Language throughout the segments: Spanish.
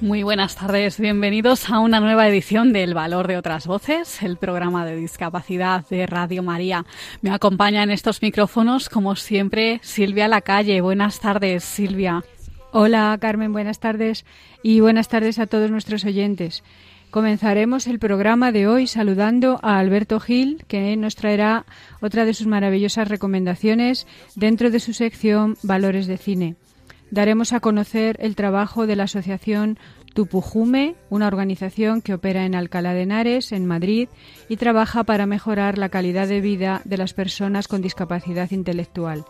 Muy buenas tardes, bienvenidos a una nueva edición de El Valor de otras Voces, el programa de discapacidad de Radio María. Me acompaña en estos micrófonos, como siempre, Silvia Lacalle. Buenas tardes, Silvia. Hola, Carmen, buenas tardes y buenas tardes a todos nuestros oyentes. Comenzaremos el programa de hoy saludando a Alberto Gil, que nos traerá otra de sus maravillosas recomendaciones dentro de su sección Valores de Cine daremos a conocer el trabajo de la asociación Tupujume, una organización que opera en Alcalá de Henares, en Madrid, y trabaja para mejorar la calidad de vida de las personas con discapacidad intelectual.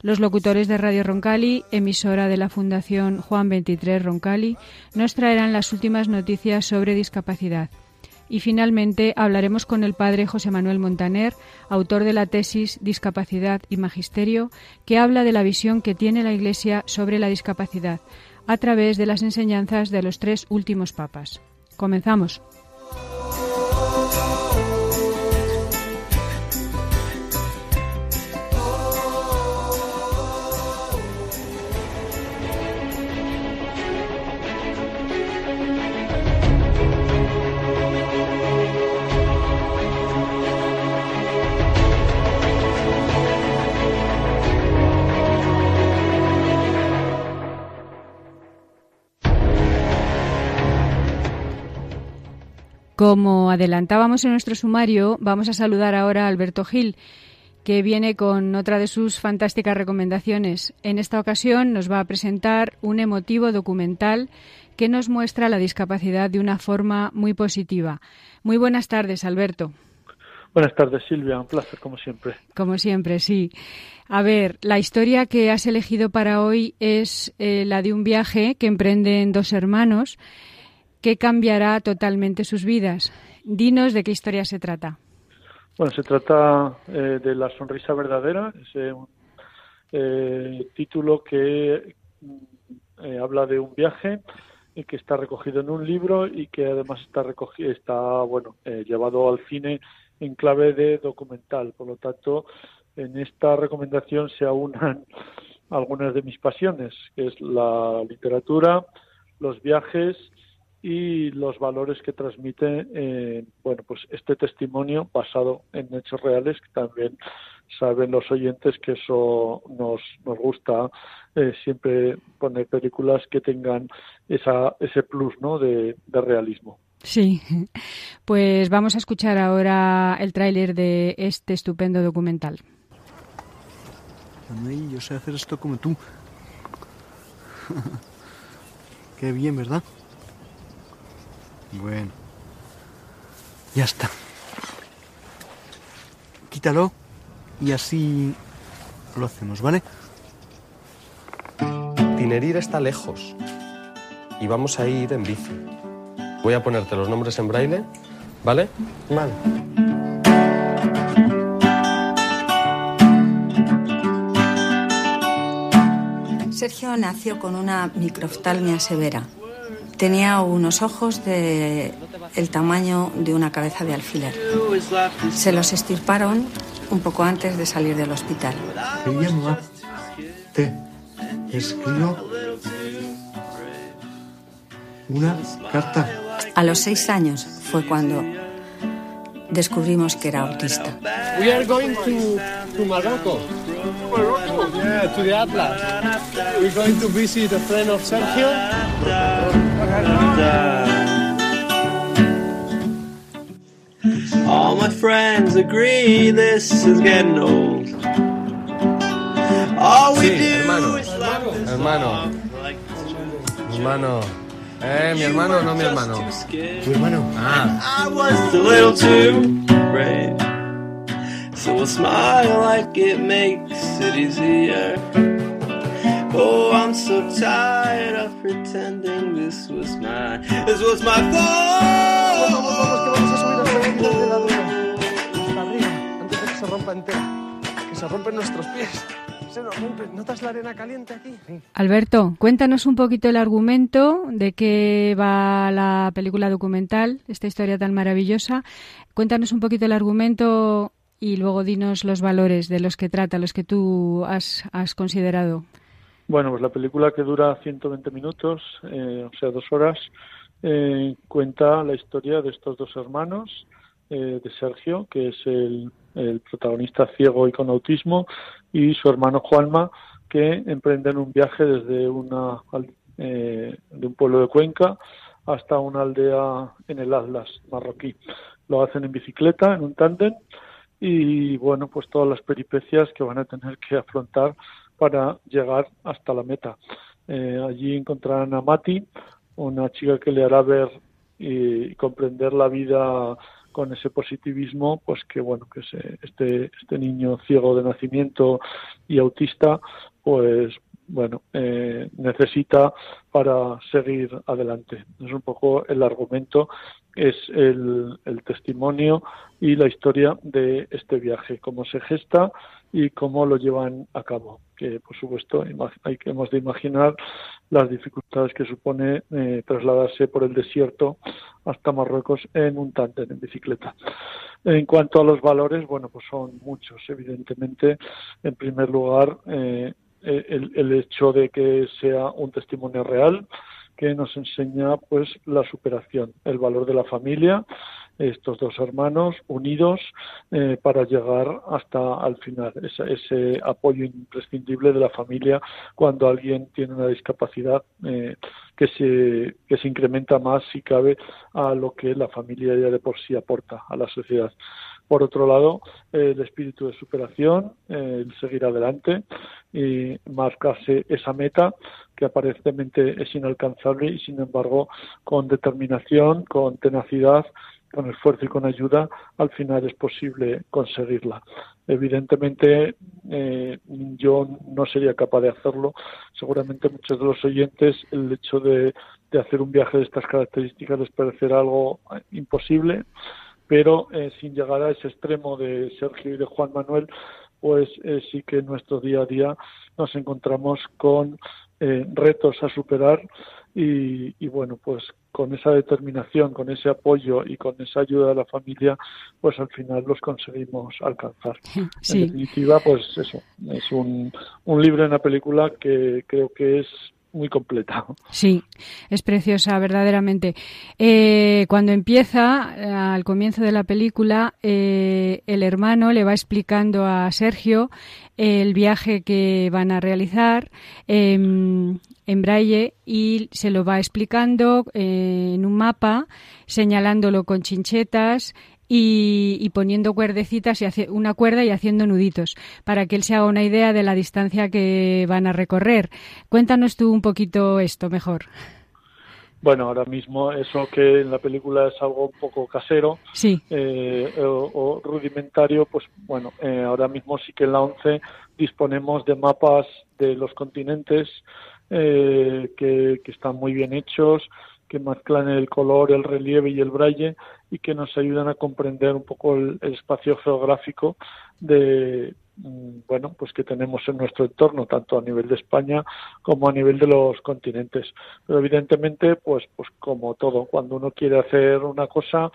Los locutores de Radio Roncali, emisora de la Fundación Juan 23 Roncali, nos traerán las últimas noticias sobre discapacidad. Y finalmente hablaremos con el padre José Manuel Montaner, autor de la tesis Discapacidad y Magisterio, que habla de la visión que tiene la Iglesia sobre la discapacidad a través de las enseñanzas de los tres últimos papas. Comenzamos. Como adelantábamos en nuestro sumario, vamos a saludar ahora a Alberto Gil, que viene con otra de sus fantásticas recomendaciones. En esta ocasión nos va a presentar un emotivo documental que nos muestra la discapacidad de una forma muy positiva. Muy buenas tardes, Alberto. Buenas tardes, Silvia. Un placer, como siempre. Como siempre, sí. A ver, la historia que has elegido para hoy es eh, la de un viaje que emprenden dos hermanos que cambiará totalmente sus vidas. Dinos de qué historia se trata. Bueno, se trata eh, de La Sonrisa Verdadera, es un eh, título que eh, habla de un viaje y que está recogido en un libro y que además está recogido, está bueno llevado al cine en clave de documental. Por lo tanto, en esta recomendación se aunan algunas de mis pasiones, que es la literatura, los viajes y los valores que transmite eh, bueno pues este testimonio basado en hechos reales que también saben los oyentes que eso nos, nos gusta eh, siempre poner películas que tengan esa, ese plus ¿no? de, realismo. Sí, pues vamos a escuchar ahora el tráiler de este estupendo documental. Manuel, yo sé hacer esto como tú. Qué bien, ¿verdad? Bueno. Ya está. Quítalo y así lo hacemos, ¿vale? Tinerir está lejos y vamos a ir en bici. Voy a ponerte los nombres en braille, ¿vale? Vale. Sergio nació con una microftalmia severa Tenía unos ojos de el tamaño de una cabeza de alfiler. Se los estirparon un poco antes de salir del hospital. te escribo una carta. A los seis años fue cuando descubrimos que era autista. We are going to, to Morocco. Morocco? Yeah, to the Atlas. We're going to visit a friend of Sergio. All my friends agree this is getting old. All we Sí, do hermano. is laugh this Hermano. long, like Hermano. Eh, mi hermano, no mi hermano. Tu hermano. Ah, I was a little too brave. So we'll smile like it makes it easier. Oh, I'm so tired of pretending this was my, this was my fault. Vamos, vamos, que vamos a subir el de la duna. Hasta arriba, antes de que se rompa entera. Que se rompen nuestros pies. Se nos rompen. ¿Notas la arena caliente aquí? Alberto, cuéntanos un poquito el argumento de qué va la película documental, esta historia tan maravillosa. Cuéntanos un poquito el argumento y luego dinos los valores de los que trata, los que tú has, has considerado. Bueno, pues la película que dura 120 minutos, eh, o sea, dos horas, eh, cuenta la historia de estos dos hermanos, eh, de Sergio, que es el, protagonista ciego y con autismo, y su hermano Juanma, que emprenden un viaje desde una, eh, de un pueblo de Cuenca hasta una aldea en el Atlas marroquí. Lo hacen en bicicleta, en un tándem, y bueno, pues todas las peripecias que van a tener que afrontar para llegar hasta la meta. Eh, allí encontrarán a Mati, una chica que le hará ver y, comprender la vida con ese positivismo, pues que bueno, que se, este, este niño ciego de nacimiento y autista, pues bueno, eh, necesita para seguir adelante. Es un poco el argumento, es el, el, testimonio y la historia de este viaje, cómo se gesta y cómo lo llevan a cabo. Que, por supuesto, hay que hemos de imaginar las dificultades que supone eh, trasladarse por el desierto hasta Marruecos en un tándem, en bicicleta. En cuanto a los valores, bueno, pues son muchos, evidentemente. En primer lugar, eh, el, el, hecho de que sea un testimonio real que nos enseña pues la superación, el valor de la familia, estos dos hermanos unidos eh, para llegar hasta al final, ese, ese, apoyo imprescindible de la familia cuando alguien tiene una discapacidad eh, que, se, que se incrementa más si cabe a lo que la familia ya de por sí aporta a la sociedad. Por otro lado, el espíritu de superación, el seguir adelante y marcarse esa meta que aparentemente es inalcanzable y sin embargo con determinación, con tenacidad, con esfuerzo y con ayuda, al final es posible conseguirla. Evidentemente, eh, yo no sería capaz de hacerlo. Seguramente muchos de los oyentes, el hecho de, de hacer un viaje de estas características les parecerá algo imposible, pero eh, sin llegar a ese extremo de Sergio y de Juan Manuel, pues eh, sí que en nuestro día a día nos encontramos con eh, retos a superar y, y, bueno, pues con esa determinación, con ese apoyo y con esa ayuda de la familia, pues al final los conseguimos alcanzar. Sí. En definitiva, pues eso, es un, un libro, una película que creo que es muy completa. Sí, es preciosa, verdaderamente. Eh, cuando empieza, eh, al comienzo de la película, eh, el hermano le va explicando a Sergio el viaje que van a realizar eh, en braille y se lo va explicando en un mapa, señalándolo con chinchetas y, y, poniendo cuerdecitas y hace, una cuerda y haciendo nuditos para que él se haga una idea de la distancia que van a recorrer. Cuéntanos tú un poquito esto mejor. Bueno, ahora mismo eso que en la película es algo un poco casero sí. eh, o, o, rudimentario, pues bueno, eh, ahora mismo sí que en la 11 disponemos de mapas de los continentes eh, que, que están muy bien hechos, que mezclan el color, el relieve y el braille y que nos ayudan a comprender un poco el, espacio geográfico de bueno, pues que tenemos en nuestro entorno, tanto a nivel de España como a nivel de los continentes. Pero evidentemente, pues, pues como todo, cuando uno quiere hacer una cosa,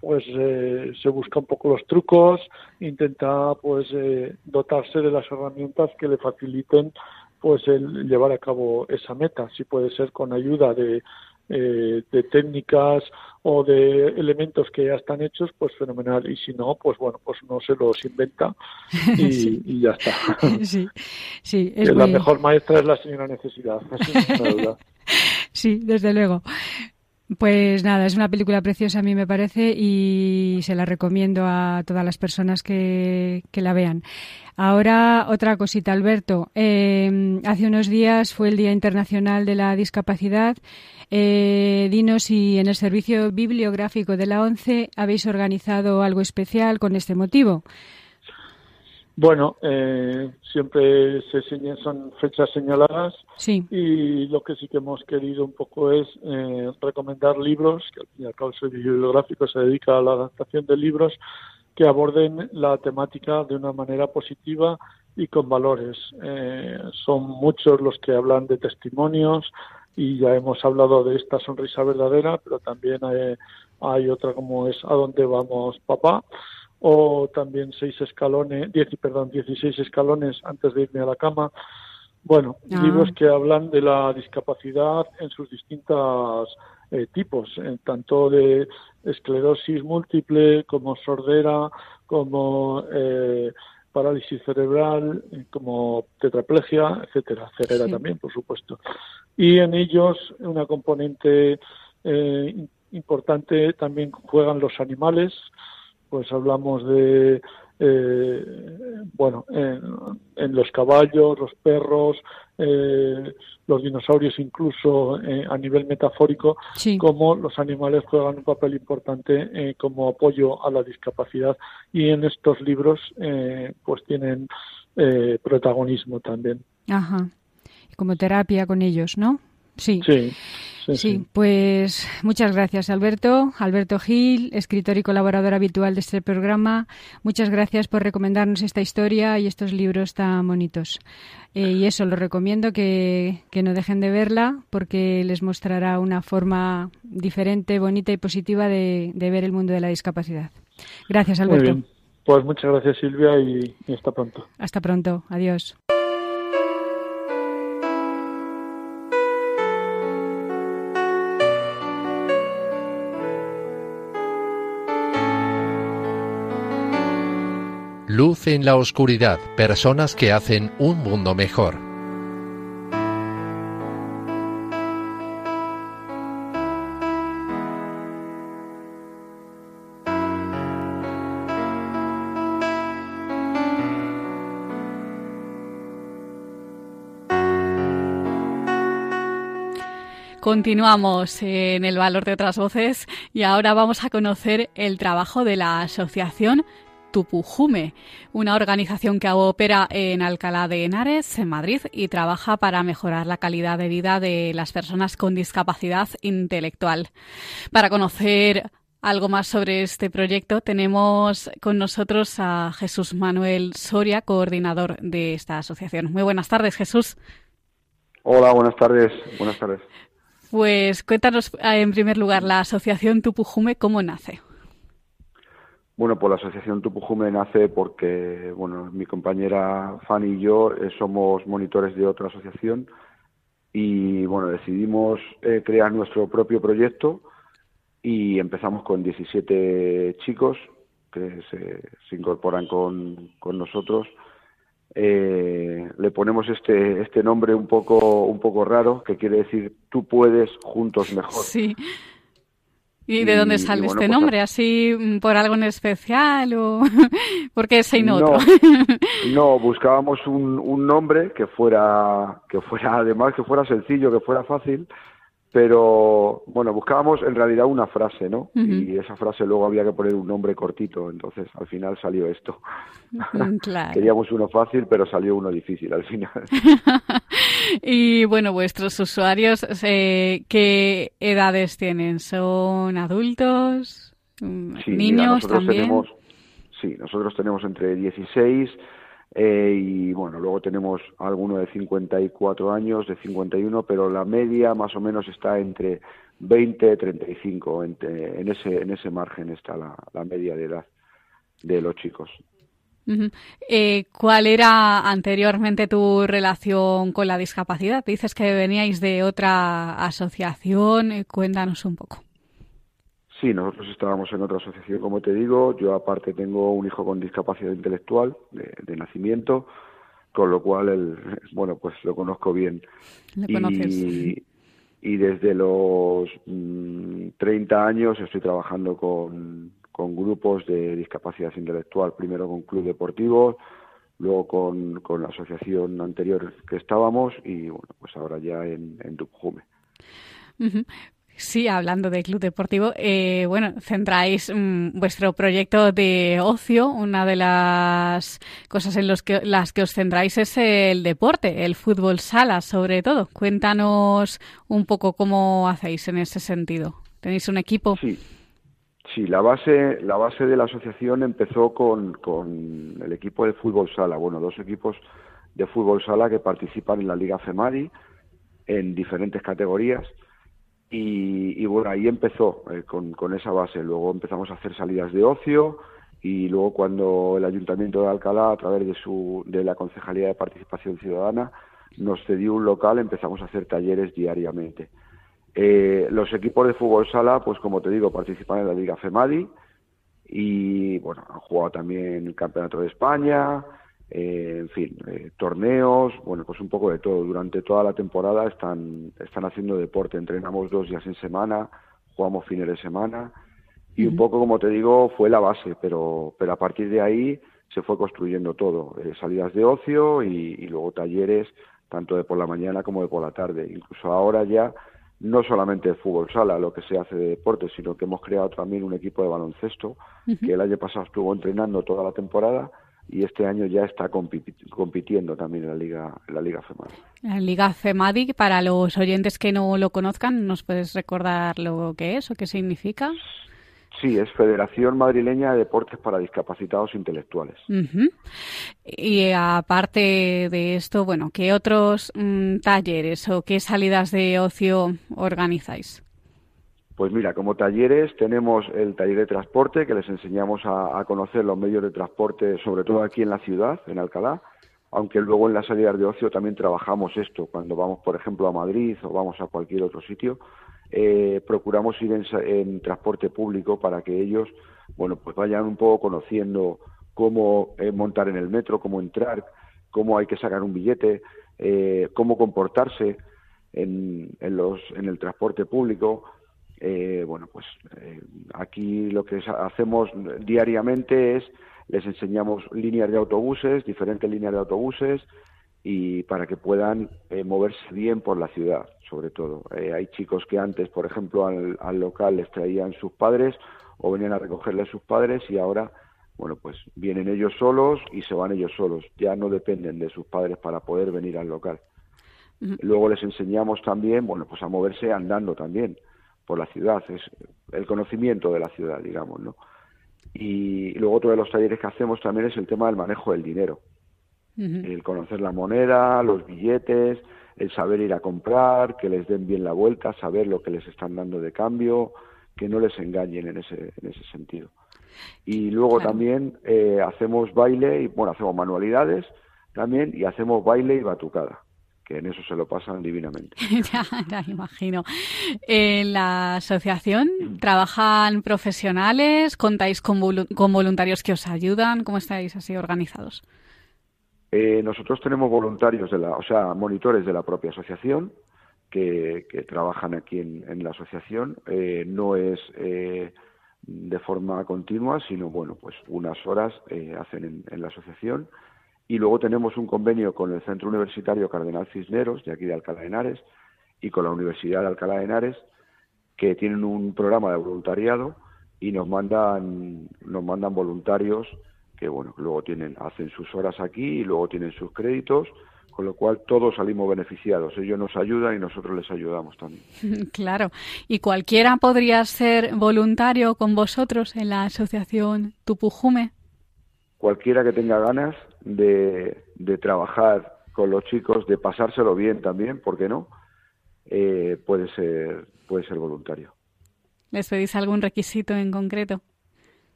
pues eh, se busca un poco los trucos, intenta pues eh, dotarse de las herramientas que le faciliten pues el llevar a cabo esa meta, si puede ser con ayuda de eh, de técnicas o de elementos que ya están hechos, pues fenomenal. Y si no, pues bueno, pues no se los inventa y, sí. y ya está. Sí, sí. Es muy... La mejor maestra es la señora necesidad, sí, desde luego. Pues nada, es una película preciosa a mí me parece y se la recomiendo a todas las personas que, que la vean. Ahora otra cosita, Alberto. Eh, hace unos días fue el Día Internacional de la Discapacidad. Eh, dinos si en el servicio bibliográfico de la ONCE habéis organizado algo especial con este motivo. Bueno, eh, siempre se son fechas señaladas sí. y lo que sí que hemos querido un poco es eh, recomendar libros, que al fin y al cabo el bibliográfico se dedica a la adaptación de libros que aborden la temática de una manera positiva y con valores. Eh, son muchos los que hablan de testimonios y ya hemos hablado de esta sonrisa verdadera, pero también hay, hay otra como es ¿A dónde vamos, papá? O también seis escalones, diez, perdón, 16 escalones antes de irme a la cama. Bueno, ah. libros que hablan de la discapacidad en sus distintos eh, tipos, eh, tanto de esclerosis múltiple como sordera, como eh, parálisis cerebral, como tetraplegia, etcétera, ceguera también, por supuesto. Y en ellos una componente importante también juegan los animales, pues hablamos de eh, bueno en, los caballos los perros eh, los dinosaurios incluso eh, a nivel metafórico como los animales juegan un papel importante como apoyo a la discapacidad. Y en estos libros pues tienen protagonismo también. Ajá. como terapia con ellos no sí, sí. Sí, pues muchas gracias Alberto. Alberto Gil, escritor y colaborador habitual de este programa. Muchas gracias por recomendarnos esta historia y estos libros tan bonitos. Eh, y eso, lo recomiendo que, no dejen de verla porque les mostrará una forma diferente, bonita y positiva de, ver el mundo de la discapacidad. Gracias Alberto. Muy bien. Pues muchas gracias Silvia y hasta pronto. Hasta pronto. Adiós. Luz en la oscuridad, personas que hacen un mundo mejor. Continuamos en el valor de otras voces y ahora vamos a conocer el trabajo de la Asociación Tupujume, una organización que opera en Alcalá de Henares, en Madrid, y trabaja para mejorar la calidad de vida de las personas con discapacidad intelectual. Para conocer algo más sobre este proyecto, tenemos con nosotros a Jesús Manuel Soria, coordinador de esta asociación. Muy buenas tardes, Jesús. Hola, buenas tardes. Buenas tardes. Pues cuéntanos en primer lugar la asociación Tupujume, ¿cómo nace? Bueno, pues la asociación Tupujume nace porque, bueno, mi compañera Fanny y yo eh, somos monitores de otra asociación y, bueno, decidimos eh, crear nuestro propio proyecto y empezamos con 17 chicos que se, incorporan con, con nosotros. Eh, le ponemos este, este nombre un poco, un poco raro, que quiere decir tú puedes juntos mejor. Sí. ¿Y de dónde sale este pues nombre? ¿Así mm, por algo en especial o por qué ese y no, otro? no, buscábamos un, un, nombre que fuera, que fuera, además que fuera sencillo, que fuera fácil, pero bueno, buscábamos en realidad una frase, ¿no? Y esa frase luego había que poner un nombre cortito, entonces al final salió esto. Claro. Queríamos uno fácil, pero salió uno difícil al final. y bueno, vuestros usuarios, eh, ¿qué edades tienen? ¿Son adultos? Mm, ¿Niños también? Tenemos, sí, nosotros tenemos entre 16 eh, y bueno, luego tenemos alguno de 54 años, de 51, pero la media más o menos está entre 20 y 35, en ese, en ese margen está la, la media de edad de los chicos. Eh, ¿Cuál era anteriormente tu relación con la discapacidad? Dices que veníais de otra asociación, eh, cuéntanos un poco. Sí, nosotros estábamos en otra asociación, como te digo. Yo aparte tengo un hijo con discapacidad intelectual de, nacimiento, con lo cual, el, bueno, pues lo conozco bien. y, y, desde los 30 mm, años estoy trabajando con, con grupos de discapacidad intelectual, primero con club deportivo, luego con, con la asociación anterior que estábamos y bueno, pues ahora ya en, en Sí, hablando de club deportivo, eh, bueno, centráis mm, vuestro proyecto de ocio. Una de las cosas en los que, las que os centráis es el deporte, el fútbol sala, sobre todo. Cuéntanos un poco cómo hacéis en ese sentido. ¿Tenéis un equipo? Sí. Sí, la base, la base de la asociación empezó con, con el equipo de fútbol sala. Bueno, dos equipos de fútbol sala que participan en la Liga FEMARI en diferentes categorías. Y, bueno, ahí empezó eh, con, con, esa base. Luego empezamos a hacer salidas de ocio y luego cuando el Ayuntamiento de Alcalá, a través de, su, de la Concejalía de Participación Ciudadana, nos cedió un local, empezamos a hacer talleres diariamente. Eh, los equipos de fútbol sala, pues como te digo, participan en la Liga FEMADI y bueno, han jugado también el Campeonato de España, eh, en fin, eh, torneos, bueno, pues un poco de todo. Durante toda la temporada están, están haciendo deporte, entrenamos dos días en semana, jugamos fines de semana. Y un poco, como te digo, fue la base, pero, pero a partir de ahí se fue construyendo todo, eh, salidas de ocio y, y luego talleres, tanto de por la mañana como de por la tarde. Incluso ahora ya no solamente fútbol sala, lo que se hace de deporte, sino que hemos creado también un equipo de baloncesto que el año pasado estuvo entrenando toda la temporada y este año ya está compitiendo también en la Liga, en la Liga FEMADI. La Liga FEMADI, para los oyentes que no lo conozcan, ¿nos puedes recordar lo que es o qué significa? Sí, es Federación Madrileña de Deportes para Discapacitados Intelectuales. Y aparte de esto, bueno, ¿qué otros mm, talleres o qué salidas de ocio organizáis? Pues mira, como talleres tenemos el taller de transporte, que les enseñamos a, conocer los medios de transporte, sobre todo aquí en la ciudad, en Alcalá, aunque luego en las salidas de ocio también trabajamos esto, cuando vamos, por ejemplo, a Madrid o vamos a cualquier otro sitio, eh, procuramos ir en, transporte público para que ellos, bueno, pues vayan un poco conociendo cómo eh, montar en el metro, cómo entrar, cómo hay que sacar un billete, eh, cómo comportarse en, el transporte público, eh, bueno, pues eh, aquí lo que hacemos diariamente es les enseñamos líneas de autobuses, diferentes líneas de autobuses y para que puedan eh, moverse bien por la ciudad, sobre todo. hay chicos que antes, por ejemplo, al, local les traían sus padres o venían a recogerles sus padres y ahora, bueno, pues vienen ellos solos y se van ellos solos. Ya no dependen de sus padres para poder venir al local. Luego les enseñamos también, bueno, pues a moverse andando también por la ciudad, es el conocimiento de la ciudad, digamos, ¿no? Y luego otro de los talleres que hacemos también es el tema del manejo del dinero. El conocer la moneda, los billetes, el saber ir a comprar, que les den bien la vuelta, saber lo que les están dando de cambio, que no les engañen en ese, en ese sentido. Y luego también eh, hacemos baile, y bueno, hacemos manualidades también, y hacemos baile y batucada que en eso se lo pasan divinamente. ya, ya imagino. En la asociación trabajan profesionales, contáis con, voluntarios que os ayudan, ¿cómo estáis así organizados? Eh, nosotros tenemos voluntarios de la, o sea, monitores de la propia asociación que, trabajan aquí en, la asociación. Eh, no es eh, de forma continua, sino bueno, pues unas horas hacen en la asociación y luego tenemos un convenio con el Centro Universitario Cardenal Cisneros, de aquí de Alcalá de Henares, y con la Universidad de Alcalá de Henares, que tienen un programa de voluntariado y nos mandan, nos mandan voluntarios que bueno, luego tienen, hacen sus horas aquí y luego tienen sus créditos, con lo cual todos salimos beneficiados. Ellos nos ayudan y nosotros les ayudamos también. Claro. ¿Y cualquiera podría ser voluntario con vosotros en la asociación Tupujume? Cualquiera que tenga ganas de, de trabajar con los chicos, de pasárselo bien también, ¿por qué no? Eh, puede ser puede ser voluntario. ¿Les pedís algún requisito en concreto?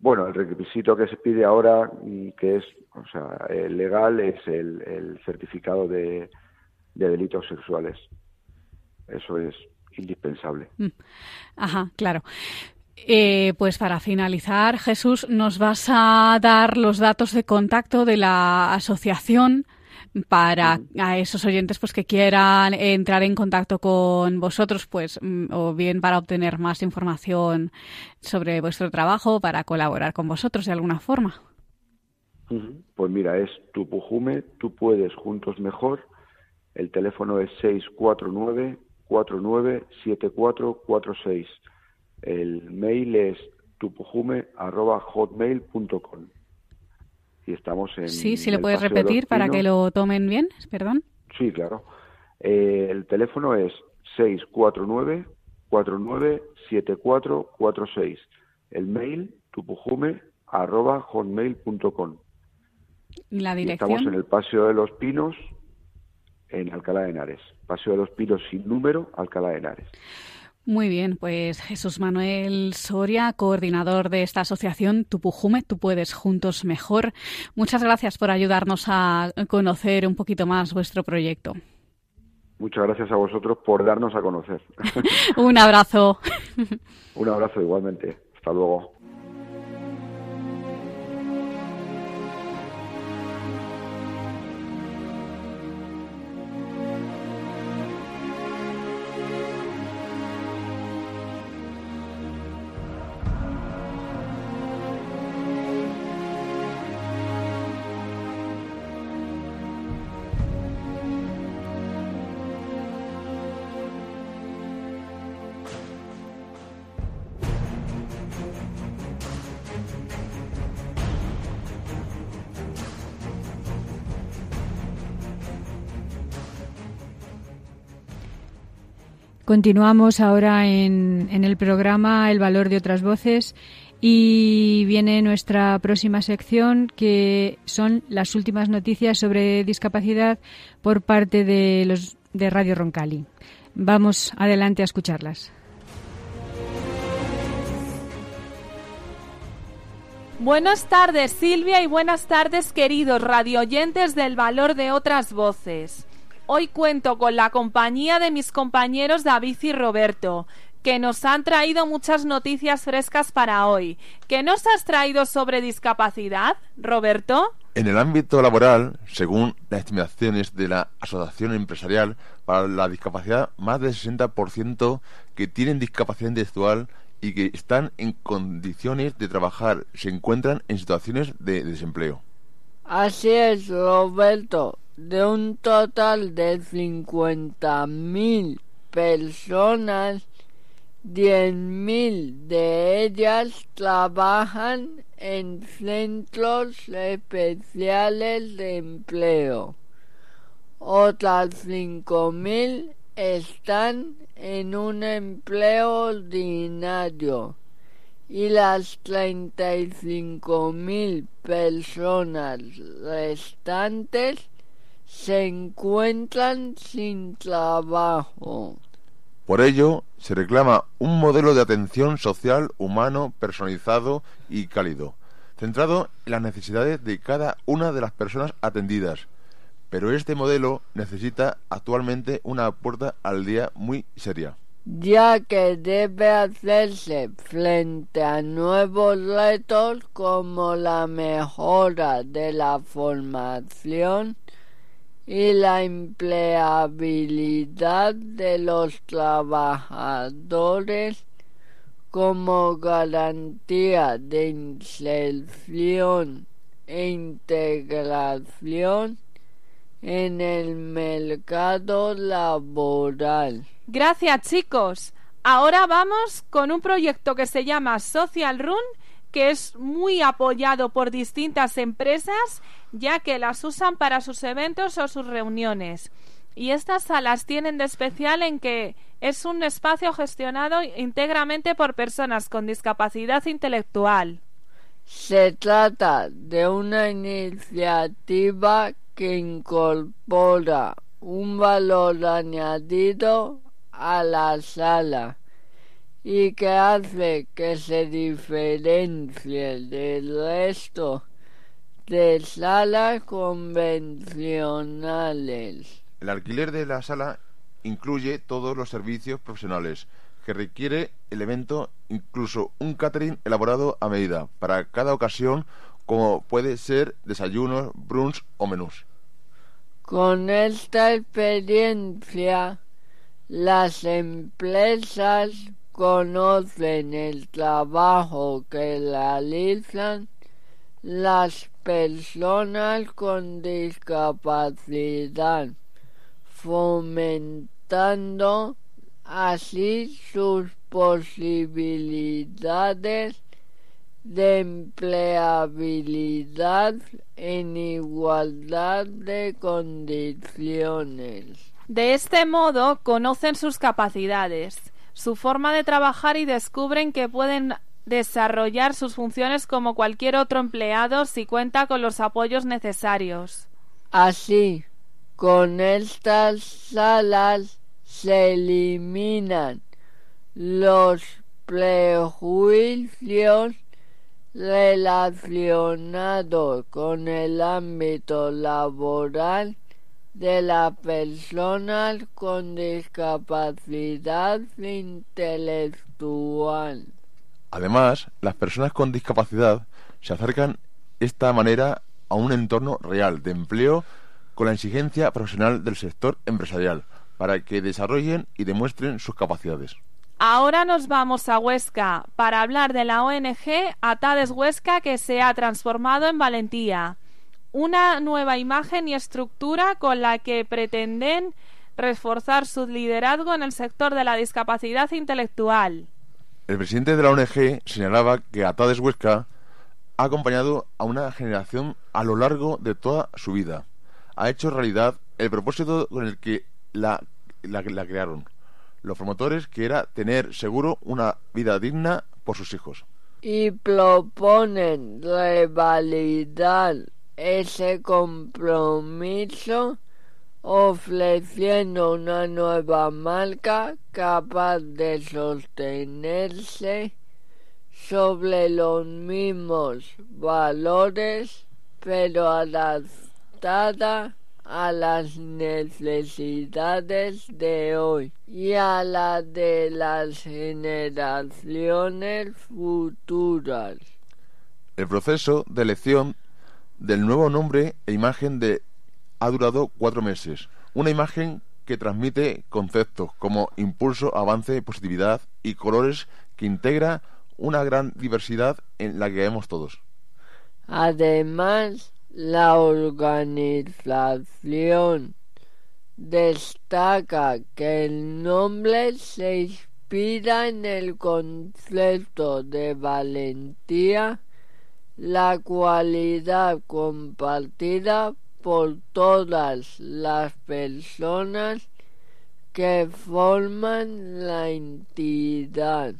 Bueno, el requisito que se pide ahora, mm, que es o sea, legal, es el, el certificado de, de, delitos sexuales. Eso es indispensable. Mm. Ajá, claro. Eh, pues para finalizar, Jesús, nos vas a dar los datos de contacto de la asociación para a esos oyentes pues que quieran entrar en contacto con vosotros pues mm, o bien para obtener más información sobre vuestro trabajo para colaborar con vosotros de alguna forma. Pues mira es tu pujume tú puedes juntos mejor. El teléfono es 649 497446. El mail es tupujume.hotmail.com. Y estamos en. Sí, si le puedes repetir para que lo tomen bien, perdón. Sí, claro. Eh, el teléfono es 649 497446. El mail tupujume.hotmail.com. ¿Y la dirección? estamos en el Paseo de los Pinos, en Alcalá de Henares. Paseo de los Pinos sin número, Alcalá de Henares. Muy bien, pues Jesús Manuel Soria, coordinador de esta asociación Tupujume, tú puedes juntos mejor. Muchas gracias por ayudarnos a conocer un poquito más vuestro proyecto. Muchas gracias a vosotros por darnos a conocer. un abrazo. un abrazo igualmente. Hasta luego. Continuamos ahora en, el programa El valor de otras voces y viene nuestra próxima sección que son las últimas noticias sobre discapacidad por parte de de Radio Roncali. Vamos adelante a escucharlas. Buenas tardes Silvia y buenas tardes queridos radioyentes del valor de otras voces. Hoy cuento con la compañía de mis compañeros David y Roberto, que nos han traído muchas noticias frescas para hoy. ¿Qué nos has traído sobre discapacidad, Roberto? En el ámbito laboral, según las estimaciones de la Asociación Empresarial para la Discapacidad, más del 60% que tienen discapacidad intelectual y que están en condiciones de trabajar se encuentran en situaciones de desempleo. Así es, Roberto de un total de 50.000 personas, 10.000 de ellas trabajan en centros especiales de empleo. Otras 5.000 están en un empleo ordinario y las 35.000 personas restantes se encuentran sin trabajo. Por ello, se reclama un modelo de atención social humano, personalizado y cálido, centrado en las necesidades de cada una de las personas atendidas. Pero este modelo necesita actualmente una puerta al día muy seria. Ya que debe hacerse frente a nuevos retos como la mejora de la formación, y la empleabilidad de los trabajadores como garantía de inserción e integración en el mercado laboral. Gracias chicos. Ahora vamos con un proyecto que se llama Social Run que es muy apoyado por distintas empresas ya que las usan para sus eventos o sus reuniones. Y estas salas tienen de especial en que es un espacio gestionado íntegramente por personas con discapacidad intelectual. Se trata de una iniciativa que incorpora un valor añadido a la sala y que hace que se diferencie del resto de salas convencionales. El alquiler de la sala incluye todos los servicios profesionales que requiere el evento, incluso un catering elaborado a medida para cada ocasión, como puede ser desayunos, brunch o menús. Con esta experiencia, las empresas conocen el trabajo que realizan las personas con discapacidad, fomentando así sus posibilidades de empleabilidad en igualdad de condiciones. De este modo conocen sus capacidades, su forma de trabajar y descubren que pueden desarrollar sus funciones como cualquier otro empleado si cuenta con los apoyos necesarios. Así, con estas salas se eliminan los prejuicios relacionados con el ámbito laboral de las personas con discapacidad intelectual. Además, las personas con discapacidad se acercan esta manera a un entorno real de empleo con la exigencia profesional del sector empresarial para que desarrollen y demuestren sus capacidades. Ahora nos vamos a Huesca para hablar de la ONG Atades Huesca que se ha transformado en Valentía, una nueva imagen y estructura con la que pretenden reforzar su liderazgo en el sector de la discapacidad intelectual. El presidente de la ONG señalaba que Atades Huesca ha acompañado a una generación a lo largo de toda su vida. Ha hecho realidad el propósito con el que la, la, la crearon los promotores, que era tener seguro una vida digna por sus hijos. Y proponen revalidar ese compromiso ofreciendo una nueva marca capaz de sostenerse sobre los mismos valores pero adaptada a las necesidades de hoy y a las de las generaciones futuras. El proceso de elección del nuevo nombre e imagen de ha durado cuatro meses. Una imagen que transmite conceptos como impulso, avance, positividad y colores que integra una gran diversidad en la que vemos todos. Además, la organización destaca que el nombre se inspira en el concepto de valentía, la cualidad compartida por todas las personas que forman la entidad.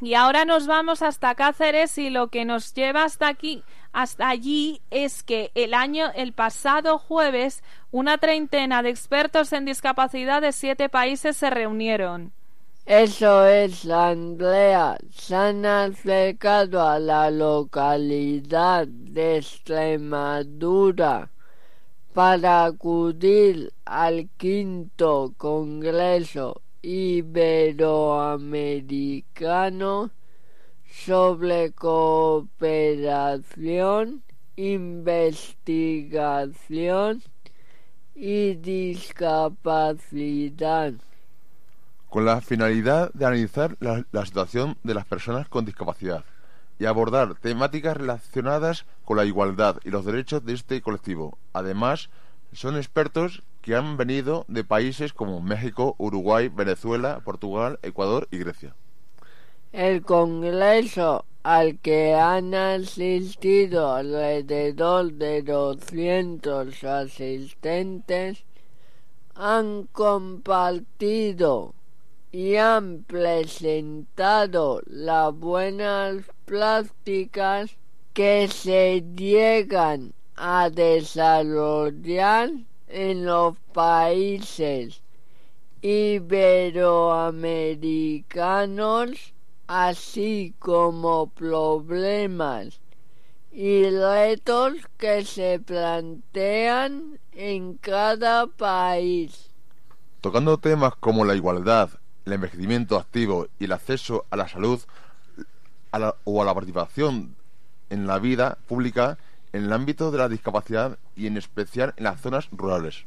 Y ahora nos vamos hasta Cáceres y lo que nos lleva hasta aquí, hasta allí, es que el año, el pasado jueves, una treintena de expertos en discapacidad de siete países se reunieron. Eso es, Andrea. Se han acercado a la localidad de Extremadura para acudir al quinto Congreso Iberoamericano sobre cooperación, investigación y discapacidad. Con la finalidad de analizar la, la situación de las personas con discapacidad y abordar temáticas relacionadas con la igualdad y los derechos de este colectivo. Además, son expertos que han venido de países como México, Uruguay, Venezuela, Portugal, Ecuador y Grecia. El Congreso al que han asistido alrededor de 200 asistentes han compartido y han presentado las buenas prácticas que se llegan a desarrollar en los países iberoamericanos, así como problemas y retos que se plantean en cada país. Tocando temas como la igualdad, el envejecimiento activo y el acceso a la salud o a la participación en la vida pública en el ámbito de la discapacidad y en especial en las zonas rurales.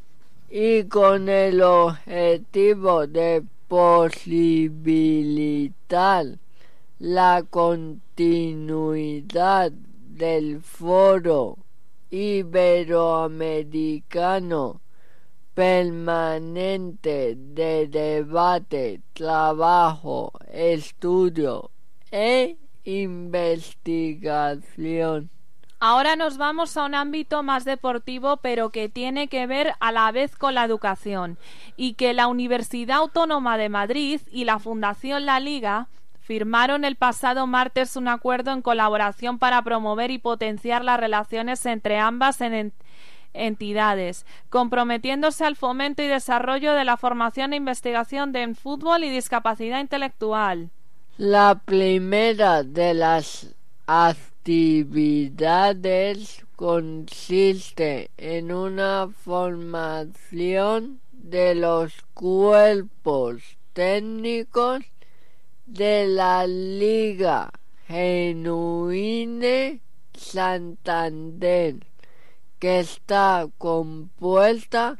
Y con el objetivo de posibilitar la continuidad del foro iberoamericano permanente de debate, trabajo, estudio e investigación. Ahora nos vamos a un ámbito más deportivo, pero que tiene que ver a la vez con la educación, y que la Universidad Autónoma de Madrid y la Fundación La Liga firmaron el pasado martes un acuerdo en colaboración para promover y potenciar las relaciones entre ambas entidades, comprometiéndose al fomento y desarrollo de la formación e investigación en fútbol y discapacidad intelectual. La primera de las actividades consiste en una formación de los cuerpos técnicos de la Liga Genuine Santander, que está compuesta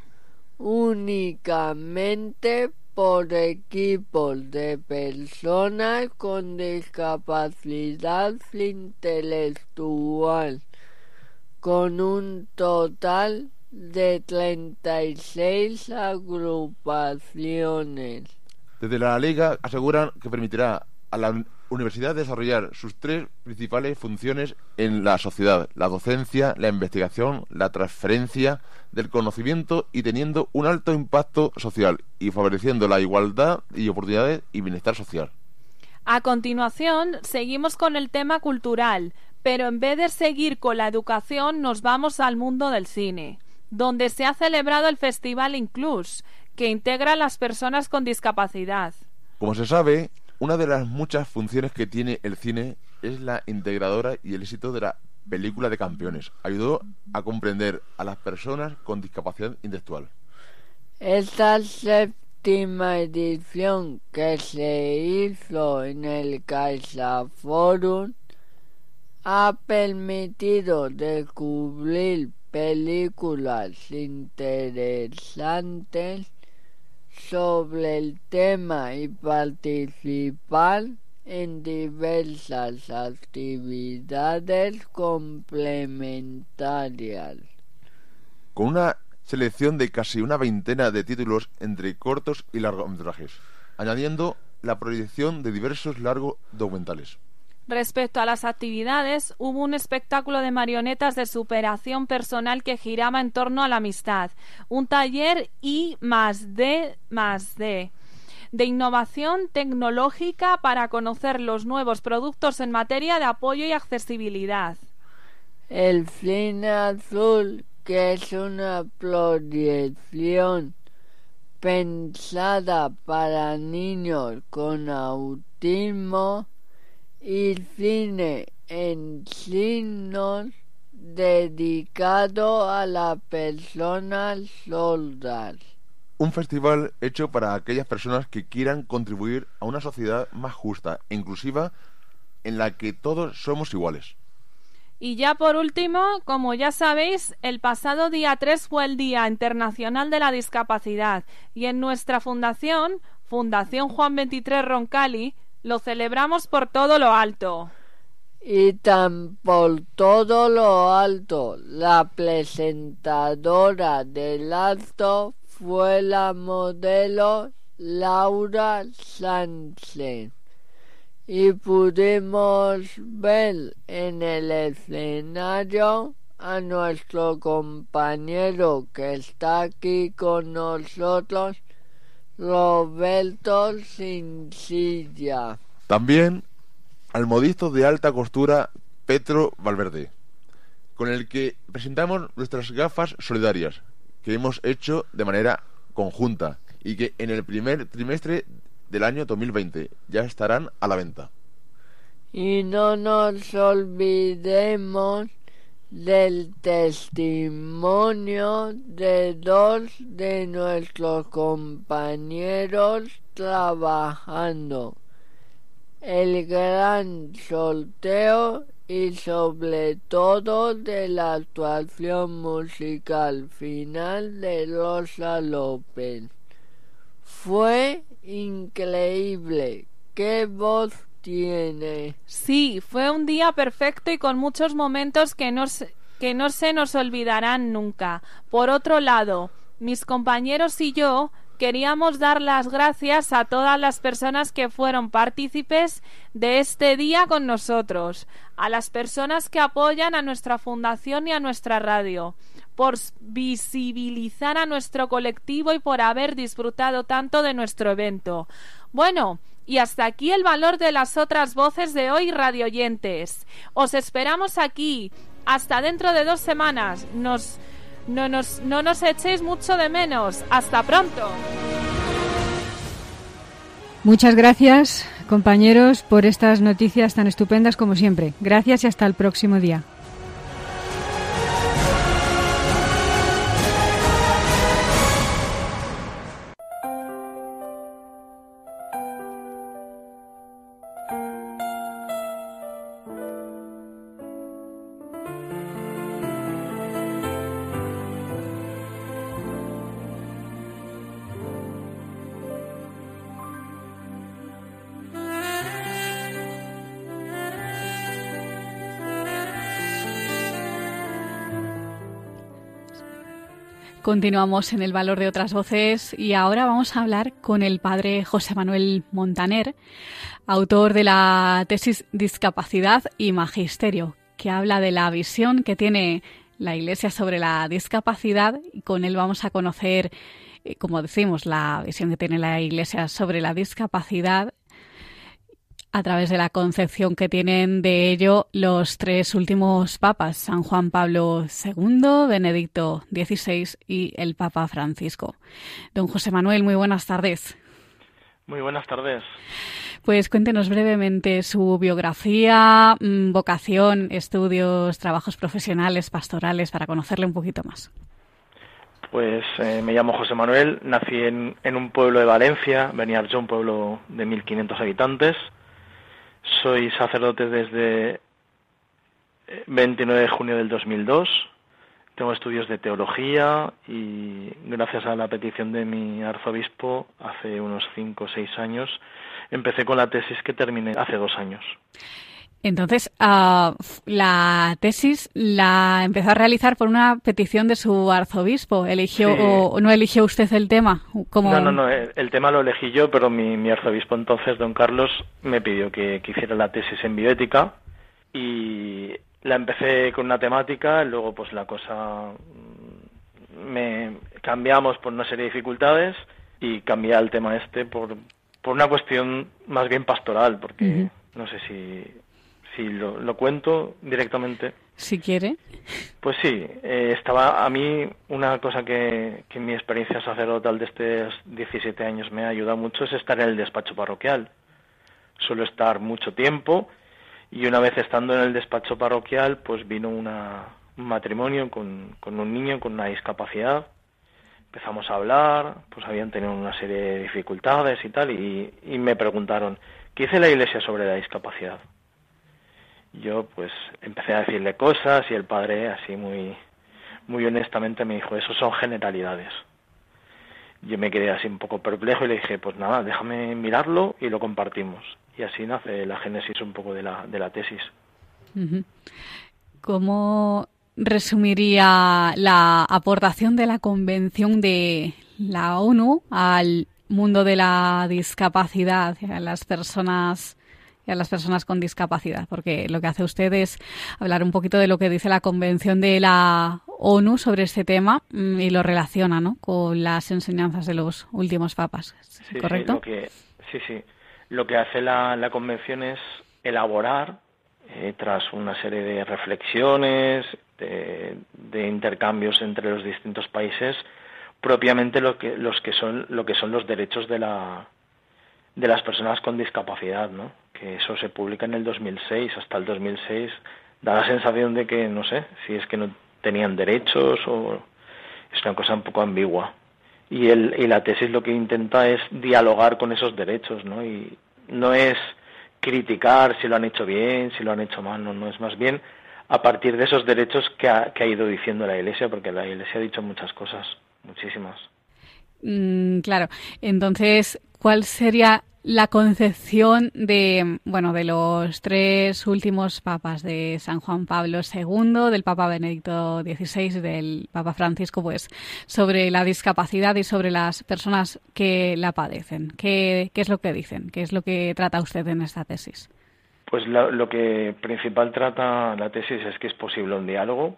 únicamente por equipos de personas con discapacidad intelectual, con un total de 36 agrupaciones. Desde la Liga aseguran que permitirá a la universidad desarrollar sus tres principales funciones en la sociedad, la docencia, la investigación, la transferencia del conocimiento y teniendo un alto impacto social y favoreciendo la igualdad y oportunidades y bienestar social. A continuación, seguimos con el tema cultural, pero en vez de seguir con la educación nos vamos al mundo del cine, donde se ha celebrado el Festival Inclus, que integra a las personas con discapacidad. Como se sabe, una de las muchas funciones que tiene el cine es la integradora y el éxito de la película de campeones. Ayudó a comprender a las personas con discapacidad intelectual. Esta séptima edición que se hizo en el CaixaForum ha permitido descubrir películas interesantes sobre el tema y participar en diversas actividades complementarias. Con una selección de casi una veintena de títulos entre cortos y largometrajes, añadiendo la proyección de diversos largos documentales. Respecto a las actividades, hubo un espectáculo de marionetas de superación personal que giraba en torno a la amistad, un taller I más D más D de innovación tecnológica para conocer los nuevos productos en materia de apoyo y accesibilidad. El cine azul, que es una proyección pensada para niños con autismo, y cine en signos dedicado a las personas sordas. Un festival hecho para aquellas personas que quieran contribuir a una sociedad más justa e inclusiva en la que todos somos iguales. Y ya por último, como ya sabéis, el pasado día 3 fue el Día Internacional de la Discapacidad y en nuestra fundación, Fundación Juan 23 Roncali, lo celebramos por todo lo alto. Y tan por todo lo alto, la presentadora del alto fue la modelo Laura Sánchez. Y pudimos ver en el escenario a nuestro compañero que está aquí con nosotros Roberto Sincilla. También al modisto de alta costura Petro Valverde, con el que presentamos nuestras gafas solidarias, que hemos hecho de manera conjunta y que en el primer trimestre del año 2020 ya estarán a la venta. Y no nos olvidemos del testimonio de dos de nuestros compañeros trabajando, el gran sorteo y sobre todo de la actuación musical final de Rosa López. Fue increíble. ¡Qué voz tiene. Sí, fue un día perfecto y con muchos momentos que no, se, que no se nos olvidarán nunca. Por otro lado, mis compañeros y yo queríamos dar las gracias a todas las personas que fueron partícipes de este día con nosotros, a las personas que apoyan a nuestra fundación y a nuestra radio, por visibilizar a nuestro colectivo y por haber disfrutado tanto de nuestro evento. Bueno, y hasta aquí el valor de las otras voces de hoy, radioyentes. Os esperamos aquí. Hasta dentro de dos semanas. Nos no nos, no nos echéis mucho de menos. Hasta pronto. Muchas gracias, compañeros, por estas noticias tan estupendas como siempre. Gracias y hasta el próximo día. Continuamos en el valor de otras voces y ahora vamos a hablar con el padre José Manuel Montaner, autor de la tesis Discapacidad y Magisterio, que habla de la visión que tiene la Iglesia sobre la discapacidad y con él vamos a conocer, eh, como decimos, la visión que tiene la Iglesia sobre la discapacidad a través de la concepción que tienen de ello los tres últimos papas, San Juan Pablo II, Benedicto XVI y el Papa Francisco. Don José Manuel, muy buenas tardes. Muy buenas tardes. Pues cuéntenos brevemente su biografía, mm, vocación, estudios, trabajos profesionales, pastorales, para conocerle un poquito más. Pues eh, me llamo José Manuel, nací en, en, un pueblo de Valencia, yo, un pueblo de 1.500 habitantes. Soy sacerdote desde 29 eh, de junio del 2002. Tengo estudios de teología y gracias a la petición de mi arzobispo hace unos 5 o 6 años empecé con la tesis que terminé hace dos años. Entonces, ah, la tesis la empezó a realizar por una petición de su arzobispo. ¿Eligió o no eligió usted el tema? No, no, no. El, tema lo elegí yo, pero mi, arzobispo entonces, don Carlos, me pidió que, que, hiciera la tesis en bioética y la empecé con una temática. Luego, pues la cosa mm, me cambiamos por una serie de dificultades y cambié el tema este por, por una cuestión más bien pastoral, porque no sé si si lo, cuento directamente. Si quiere. Pues sí, eh, estaba a mí una cosa que, que mi experiencia sacerdotal de estos 17 años me ha ayudado mucho es estar en el despacho parroquial. Suelo estar mucho tiempo y una vez estando en el despacho parroquial pues vino una, un matrimonio con, con un niño con una discapacidad. Empezamos a hablar, pues habían tenido una serie de dificultades y tal y, y me preguntaron, ¿qué dice la Iglesia sobre la discapacidad? Yo pues empecé a decirle cosas y el padre así muy muy honestamente me dijo, eso son generalidades. Yo me quedé así un poco perplejo y le dije, pues nada, déjame mirarlo y lo compartimos. Y así nace la génesis un poco de la, de la tesis. ¿Cómo resumiría la aportación de la Convención de la ONU al mundo de la discapacidad, a las personas a las personas con discapacidad, porque lo que hace usted es hablar un poquito de lo que dice la Convención de la ONU sobre este tema mm, y lo relaciona ¿no? con las enseñanzas de los últimos papas, ¿correcto? Sí, lo que, sí, sí. Lo que hace la, la Convención es elaborar, eh, tras una serie de reflexiones, de, de, intercambios entre los distintos países, propiamente lo que, los que son, lo que son los derechos de la, de las personas con discapacidad, ¿no? Que eso se publica en el 2006, hasta el 2006 da la sensación de que no sé si es que no tenían derechos o es una cosa un poco ambigua. Y el y la tesis lo que intenta es dialogar con esos derechos, ¿no? Y no es criticar si lo han hecho bien, si lo han hecho mal, no, no es más bien a partir de esos derechos que ha, que ha ido diciendo la Iglesia, porque la Iglesia ha dicho muchas cosas, muchísimas. Mm, claro, entonces, ¿cuál sería la concepción de, bueno, de los tres últimos papas, de San Juan Pablo II, del Papa Benedicto XVI del Papa Francisco, pues, sobre la discapacidad y sobre las personas que la padecen. ¿Qué, qué es lo que dicen? ¿Qué es lo que trata usted en esta tesis? Pues lo, lo que principal trata la tesis es que es posible un diálogo,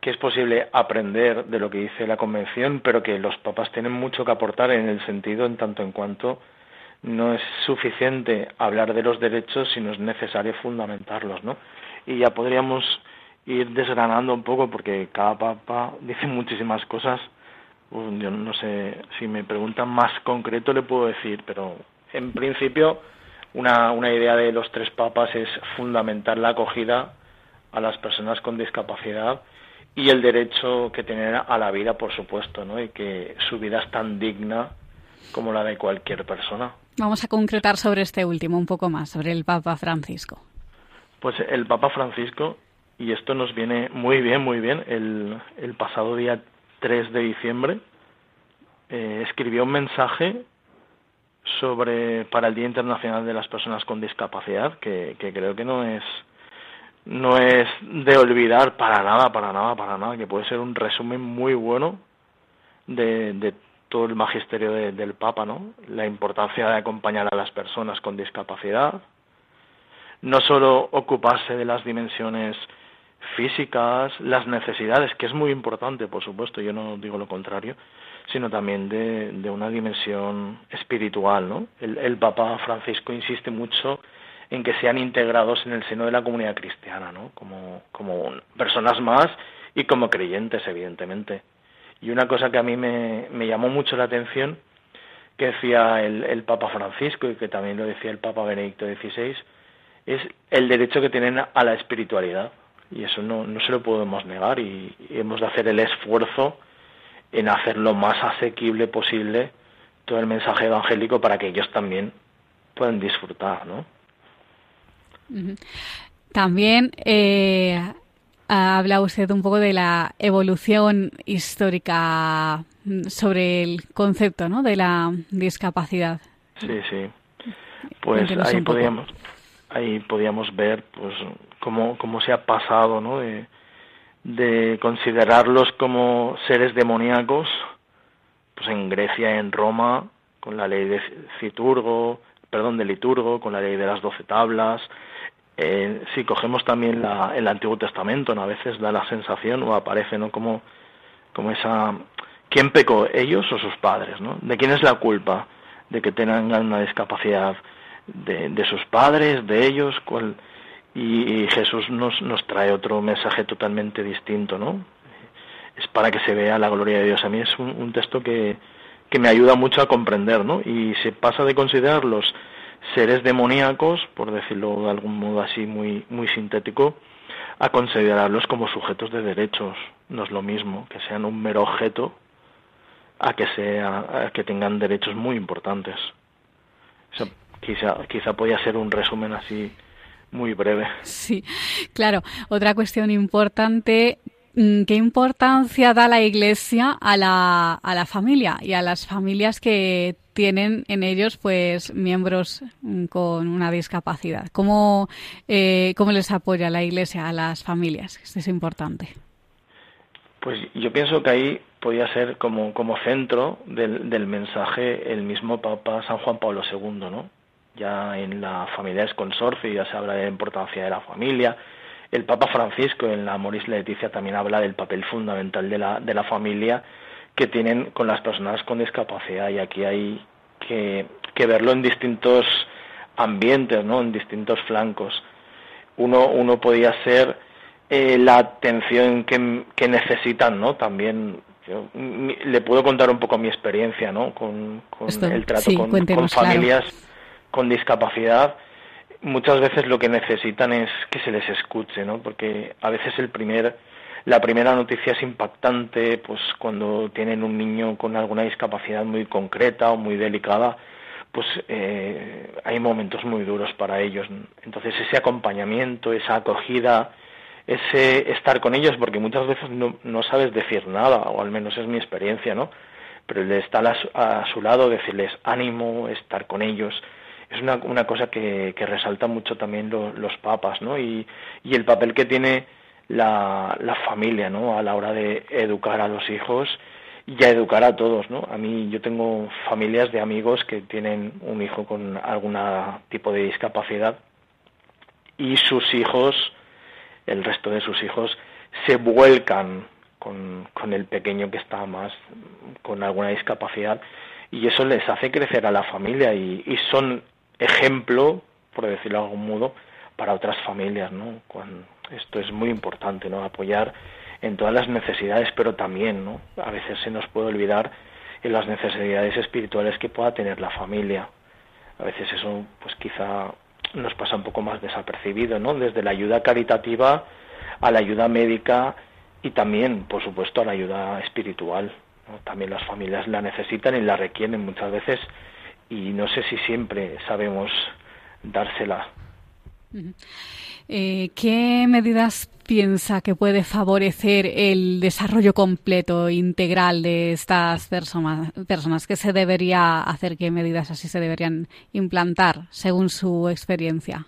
que es posible aprender de lo que dice la Convención, pero que los papas tienen mucho que aportar en el sentido en tanto en cuanto no es suficiente hablar de los derechos, sino es necesario fundamentarlos, ¿no? Y ya podríamos ir desgranando un poco porque cada papa dice muchísimas cosas. Yo no sé si me preguntan más concreto le puedo decir, pero en principio una, una idea de los tres papas es fundamentar la acogida a las personas con discapacidad y el derecho que tienen a la vida, por supuesto, ¿no? Y que su vida es tan digna como la de cualquier persona. Vamos a concretar sobre este último un poco más, sobre el Papa Francisco. Pues el Papa Francisco, y esto nos viene muy bien, muy bien, el, el pasado día 3 de diciembre eh, escribió un mensaje sobre para el Día Internacional de las Personas con Discapacidad, que, que creo que no es no es de olvidar para nada, para nada, para nada, que puede ser un resumen muy bueno de, de todo el magisterio del Papa, ¿no? La importancia de acompañar a las personas con discapacidad, no solo ocuparse de las dimensiones físicas, las necesidades, que es muy importante, por supuesto, yo no digo lo contrario, sino también de, de una dimensión espiritual, ¿no? El, el Papa Francisco insiste mucho en que sean integrados en el seno de la comunidad cristiana, ¿no? Como, como personas más y como creyentes, evidentemente. Y una cosa que a mí me, llamó mucho la atención, que decía el, el, Papa Francisco y que también lo decía el Papa Benedicto XVI, es el derecho que tienen a la espiritualidad. Y eso no, no se lo podemos negar y, y hemos de hacer el esfuerzo en hacer lo más asequible posible todo el mensaje evangélico para que ellos también puedan disfrutar, ¿no? También eh, habla usted un poco de la evolución histórica sobre el concepto ¿no? de la discapacidad. Sí, sí. Pues ahí podíamos, ahí podíamos ver pues cómo, cómo se ha pasado ¿no? de, de considerarlos como seres demoníacos, pues en Grecia, en Roma, con la ley de Citurgo, perdón, de Liturgo, con la ley de las doce tablas, eh, si cogemos también la, el Antiguo Testamento, a veces da la sensación o aparece ¿no? como, como esa... ¿Quién pecó? ¿Ellos o sus padres? ¿no? ¿De quién es la culpa de que tengan una discapacidad? ¿De, de sus padres? ¿De ellos? ¿Cuál? Y, y, Jesús nos, nos trae otro mensaje totalmente distinto, ¿no? Es para que se vea la gloria de Dios. A mí es un, un texto que, que me ayuda mucho a comprender, ¿no? Y se pasa de considerarlos seres demoníacos, por decirlo de algún modo así muy, muy sintético, a considerarlos como sujetos de derechos. No es lo mismo que sean un mero objeto a que, sea, a que tengan derechos muy importantes. Quizá, quizá podía ser un resumen así muy breve. Sí, claro. Otra cuestión importante Mm, ¿Qué importancia da la Iglesia a la, a la familia y a las familias que tienen en ellos pues miembros mm, con una discapacidad? ¿Cómo, eh, cómo les apoya la Iglesia a las familias? Es importante. Pues yo pienso que ahí podía ser como, como centro del, del mensaje el mismo Papa San Juan Pablo II, ¿no? Ya en la familia es consorcio ya se habla de la importancia de la familia, el Papa Francisco en la Moris Leticia también habla del papel fundamental de la, de la familia que tienen con las personas con discapacidad y aquí hay que, que verlo en distintos ambientes, ¿no? en distintos flancos. Uno, uno podía ser eh, la atención que, que, necesitan, ¿no? También yo, mi, le puedo contar un poco mi experiencia, ¿no? Con, con Esto, el trato sí, con, con, familias claro. con discapacidad muchas veces lo que necesitan es que se les escuche, ¿no? Porque a veces el primer, la primera noticia es impactante, pues cuando tienen un niño con alguna discapacidad muy concreta o muy delicada, pues eh, hay momentos muy duros para ellos. Entonces ese acompañamiento, esa acogida, ese estar con ellos, porque muchas veces no, no sabes decir nada, o al menos es mi experiencia, ¿no? pero el estar a su, lado, decirles ánimo, estar con ellos, es una, una cosa que, que resalta mucho también los papas, ¿no? Y, y el papel que tiene la, la familia, ¿no? A la hora de educar a los hijos y a educar a todos, ¿no? A mí yo tengo familias de amigos que tienen un hijo con algún tipo de discapacidad y sus hijos, el resto de sus hijos, se vuelcan con, con el pequeño que está más con alguna discapacidad y eso les hace crecer a la familia y, y son ejemplo, por decirlo de algún modo, para otras familias, ¿no? Esto es muy importante, ¿no? Apoyar en todas las necesidades, pero también, ¿no? A veces se nos puede olvidar en las necesidades espirituales que pueda tener la familia. A veces eso, pues quizá nos pasa un poco más desapercibido, ¿no? Desde la ayuda caritativa a la ayuda médica y también, por supuesto, a la ayuda espiritual. También las familias la necesitan y la requieren muchas veces y no sé si siempre sabemos dársela. Eh, ¿Qué medidas piensa que puede favorecer el desarrollo completo, integral de estas personas? ¿Qué se debería hacer? ¿Qué medidas así se deberían implantar según su experiencia?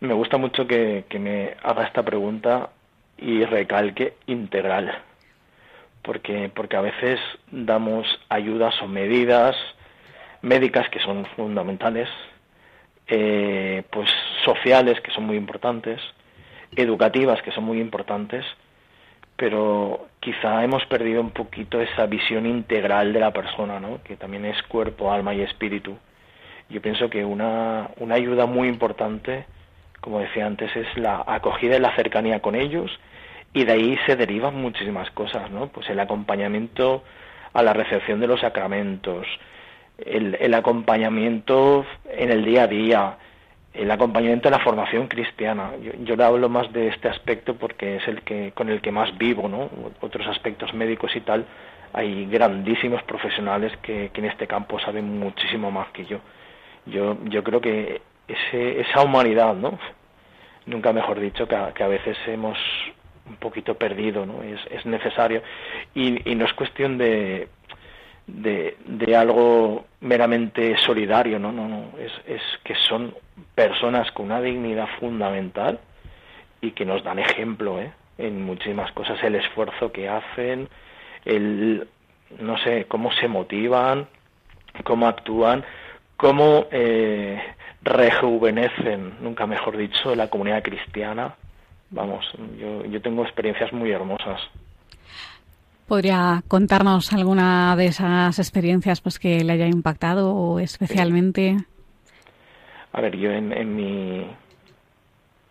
Me gusta mucho que, que me haga esta pregunta y recalque integral, porque, porque a veces damos ayudas o medidas médicas que son fundamentales, eh, pues sociales que son muy importantes, educativas que son muy importantes, pero quizá hemos perdido un poquito esa visión integral de la persona, ¿no? que también es cuerpo, alma y espíritu. Yo pienso que una, una ayuda muy importante, como decía antes, es la acogida y la cercanía con ellos, y de ahí se derivan muchísimas cosas, ¿no? Pues el acompañamiento a la recepción de los sacramentos, el, el acompañamiento en el día a día, el acompañamiento en la formación cristiana. Yo, yo, hablo más de este aspecto porque es el que con el que más vivo, ¿no? Otros aspectos médicos y tal, hay grandísimos profesionales que, en este campo saben muchísimo más que yo. Yo, yo creo que ese, esa humanidad, ¿no? Nunca mejor dicho, que a, veces hemos un poquito perdido, ¿no? Es, es necesario. Y no es cuestión de de, de algo meramente solidario, no, no, no, es, es que son personas con una dignidad fundamental y que nos dan ejemplo ¿eh? en muchísimas cosas, el esfuerzo que hacen, el, no sé, cómo se motivan, cómo actúan, cómo eh, rejuvenecen, nunca mejor dicho, la comunidad cristiana. Vamos, yo, yo tengo experiencias muy hermosas. ¿Podría contarnos alguna de esas experiencias pues que le haya impactado especialmente? A ver, yo en, en, mi,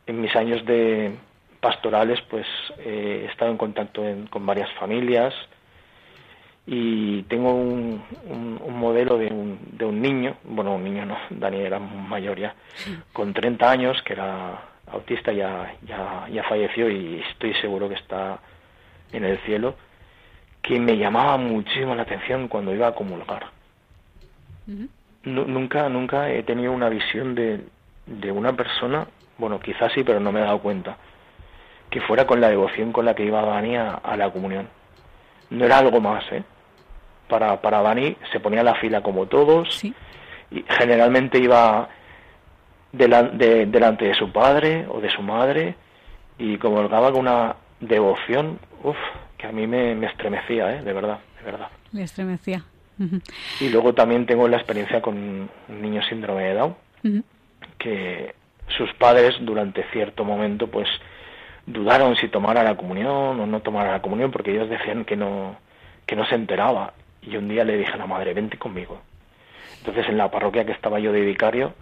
en mis años de pastorales pues eh, he estado en contacto con varias familias y tengo un, un, un modelo de un, de un, niño, bueno, un niño no, Dani era mayor ya, con 30 años, que era autista, ya, ya, ya falleció y estoy seguro que está en el cielo que me llamaba muchísimo la atención cuando iba a comulgar. nunca, nunca he tenido una visión de, de una persona, bueno, quizás sí, pero no me he dado cuenta, que fuera con la devoción con la que iba Dani a, la comunión. No era algo más, ¿eh? Para, para Dani se ponía la fila como todos, y generalmente iba de, delante de su padre o de su madre, y comulgaba con una devoción, uff, que a mí me, me estremecía, ¿eh? de verdad, de verdad. Le estremecía. Y luego también tengo la experiencia con un niño síndrome de Down, que sus padres durante cierto momento pues dudaron si tomara la comunión o no tomara la comunión porque ellos decían que no que no se enteraba y un día le dije a la madre vente conmigo entonces en la parroquia que estaba yo de vicario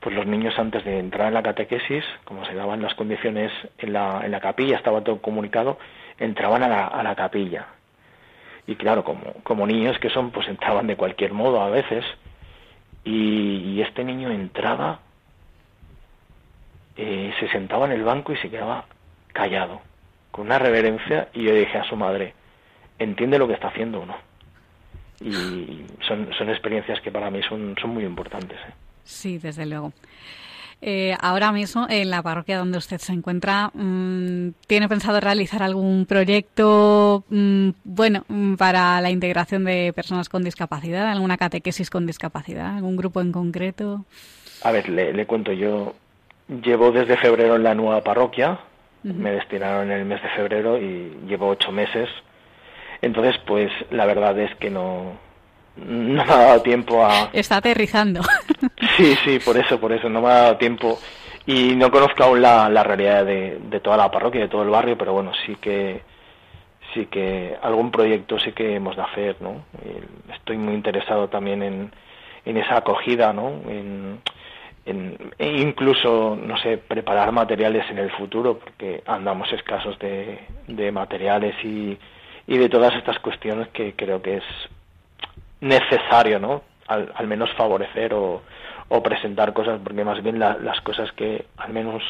pues los niños antes de entrar en la catequesis como se daban las condiciones en la, en la capilla estaba todo comunicado entraban a la, a la capilla. Y claro, como, como niños que son, pues entraban de cualquier modo a veces. Y, este niño entraba, eh, se sentaba en el banco y se quedaba callado, con una reverencia, y yo dije a su madre, ¿entiende lo que está haciendo o no? Y son, son experiencias que para mí son, son muy importantes. ¿eh? Sí, desde luego. Eh, ahora mismo, en la parroquia donde usted se encuentra, mm, ¿tiene pensado realizar algún proyecto, mm, bueno, mm, para la integración de personas con discapacidad, alguna catequesis con discapacidad, algún grupo en concreto? A ver, le, le cuento, yo llevo desde febrero en la nueva parroquia, me destinaron en el mes de febrero y llevo ocho meses. Entonces, pues la verdad es que no, no me ha dado tiempo a... Está aterrizando. Sí, sí, por eso, por eso, no me ha dado tiempo. Y no conozco aún la, la realidad de, de toda la parroquia, de todo el barrio, pero bueno, sí que sí que algún proyecto sí que hemos de hacer, ¿no? Estoy muy interesado también en, en esa acogida, ¿no? En, e incluso, no sé, preparar materiales en el futuro, porque andamos escasos de, de materiales y, y de todas estas cuestiones que creo que es necesario, ¿no? Al menos favorecer o, o, presentar cosas, porque más bien la, las cosas que, al menos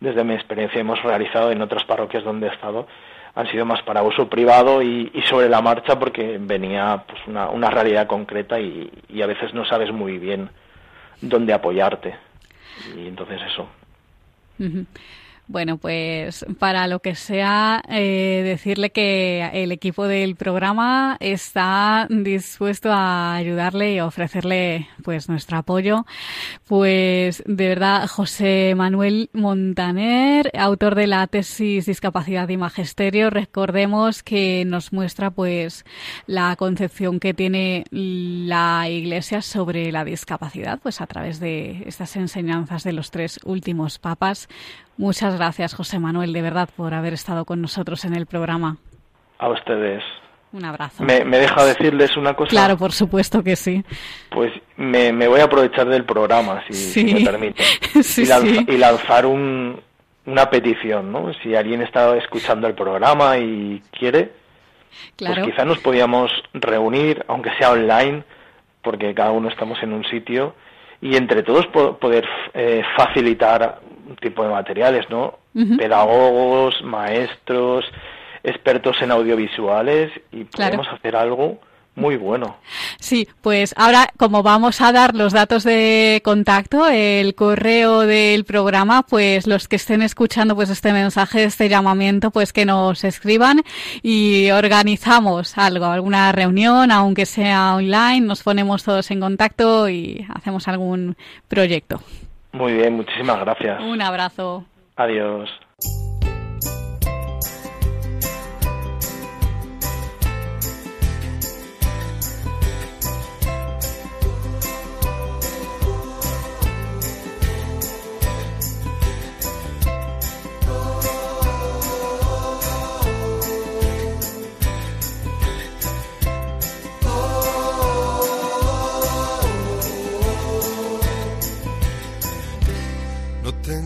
desde mi experiencia, hemos realizado en otras parroquias donde he estado, han sido más para uso privado y, sobre la marcha porque venía pues una, una realidad concreta y, y, a veces no sabes muy bien dónde apoyarte. Y entonces eso. Uh. Bueno, pues para lo que sea, eh, decirle que el equipo del programa está dispuesto a ayudarle y a ofrecerle pues nuestro apoyo. Pues de verdad, José Manuel Montaner, autor de la tesis Discapacidad y Magisterio, recordemos que nos muestra pues la concepción que tiene la Iglesia sobre la discapacidad, pues a través de estas enseñanzas de los tres últimos papas. Muchas gracias, José Manuel, de verdad, por haber estado con nosotros en el programa. A ustedes. Un abrazo. ¿Me, me deja decirles una cosa? Claro, por supuesto que sí. Pues me, me voy a aprovechar del programa, si, sí. si me permite. sí, y, lanza, sí. y, lanzar un, una petición, ¿no? Si alguien está escuchando el programa y quiere, claro. pues quizá nos podíamos reunir, aunque sea online, porque cada uno estamos en un sitio, y entre todos poder eh, facilitar tipo de materiales, ¿no? Uh -huh. Pedagogos, maestros, expertos en audiovisuales y podemos hacer algo muy bueno. Sí, pues ahora como vamos a dar los datos de contacto, el correo del programa, pues los que estén escuchando pues este mensaje, este llamamiento, pues que nos escriban y organizamos algo, alguna reunión, aunque sea online, nos ponemos todos en contacto y hacemos algún proyecto. Muy bien, muchísimas gracias. Un abrazo. Adiós.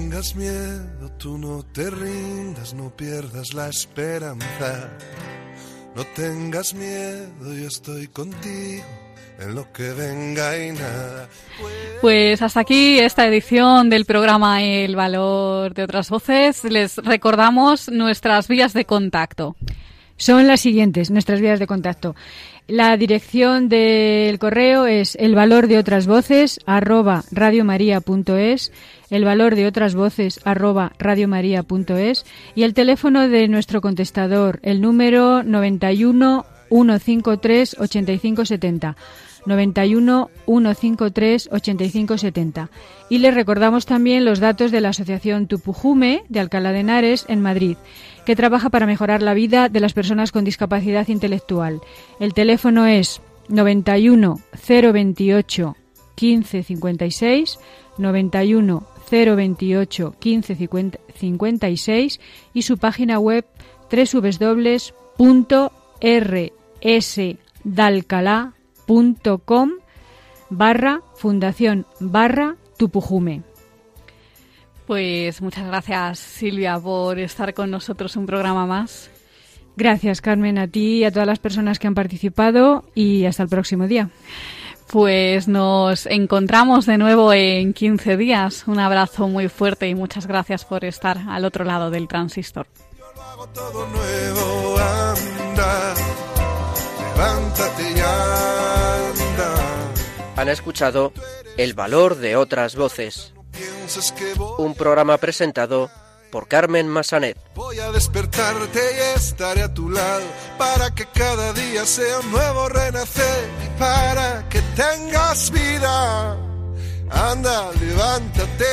Tengas miedo, tú no te rindas, no pierdas la esperanza. No tengas miedo, yo estoy contigo en lo que venga y nada. Pues hasta aquí esta edición del programa El Valor de otras Voces. Les recordamos nuestras vías de contacto. Son las siguientes, nuestras vías de contacto. La dirección del correo es el valor de otras voces arroba radiomaria.es, el valor de otras voces arroba radiomaria.es y el teléfono de nuestro contestador, el número 91 153 8570. 91 153 8570. Y les recordamos también los datos de la Asociación Tupujume de Alcalá de Henares en Madrid que trabaja para mejorar la vida de las personas con discapacidad intelectual. El teléfono es 91 028 15 56, 91 028 15 56 y su página web www.rsdalcalá.com barra fundación barra tupujume. Pues muchas gracias Silvia por estar con nosotros un programa más. Gracias Carmen a ti y a todas las personas que han participado y hasta el próximo día. Pues nos encontramos de nuevo en 15 días. Un abrazo muy fuerte y muchas gracias por estar al otro lado del transistor. Todo nuevo, anda, levántate y anda. Han escuchado El valor de otras voces. Un programa presentado por Carmen Massanet. Voy a despertarte y estaré a tu lado para que cada día sea un nuevo renacer y para que tengas vida. Anda, levántate.